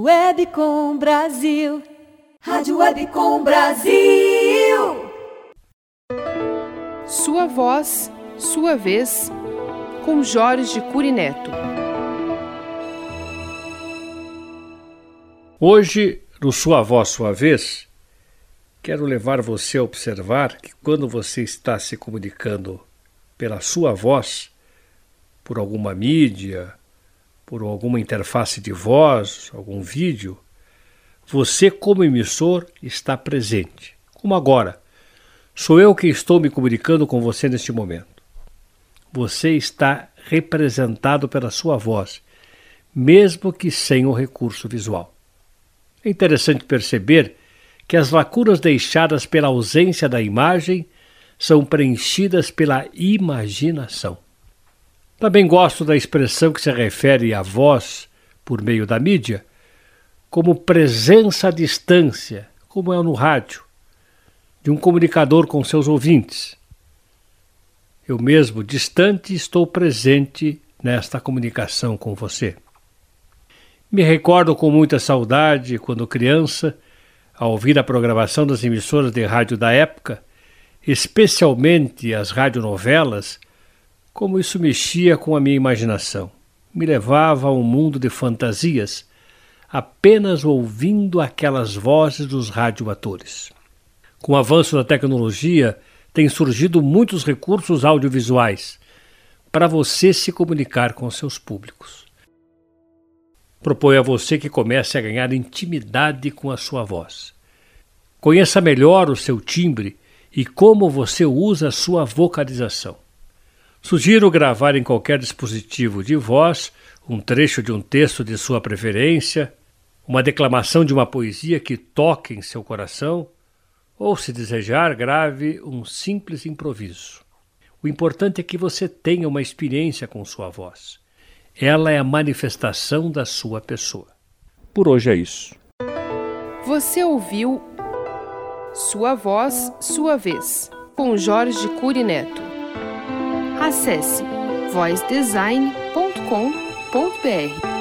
Webcom Brasil. Rádio Webcom Brasil. Sua voz, sua vez, com Jorge Curineto. Hoje, no Sua Voz, Sua Vez, quero levar você a observar que quando você está se comunicando pela sua voz, por alguma mídia, por alguma interface de voz, algum vídeo, você, como emissor, está presente. Como agora. Sou eu que estou me comunicando com você neste momento. Você está representado pela sua voz, mesmo que sem o recurso visual. É interessante perceber que as lacunas deixadas pela ausência da imagem são preenchidas pela imaginação. Também gosto da expressão que se refere à voz por meio da mídia como presença à distância, como é no rádio, de um comunicador com seus ouvintes. Eu mesmo, distante, estou presente nesta comunicação com você. Me recordo com muita saudade, quando criança, ao ouvir a programação das emissoras de rádio da época, especialmente as radionovelas, como isso mexia com a minha imaginação. Me levava a um mundo de fantasias, apenas ouvindo aquelas vozes dos radioatores. Com o avanço da tecnologia, têm surgido muitos recursos audiovisuais para você se comunicar com seus públicos. Proponho a você que comece a ganhar intimidade com a sua voz. Conheça melhor o seu timbre e como você usa a sua vocalização. Sugiro gravar em qualquer dispositivo de voz um trecho de um texto de sua preferência, uma declamação de uma poesia que toque em seu coração, ou, se desejar, grave um simples improviso. O importante é que você tenha uma experiência com sua voz. Ela é a manifestação da sua pessoa. Por hoje é isso. Você ouviu Sua Voz, Sua Vez, com Jorge Cury Neto. Acesse voicedesign.com.br.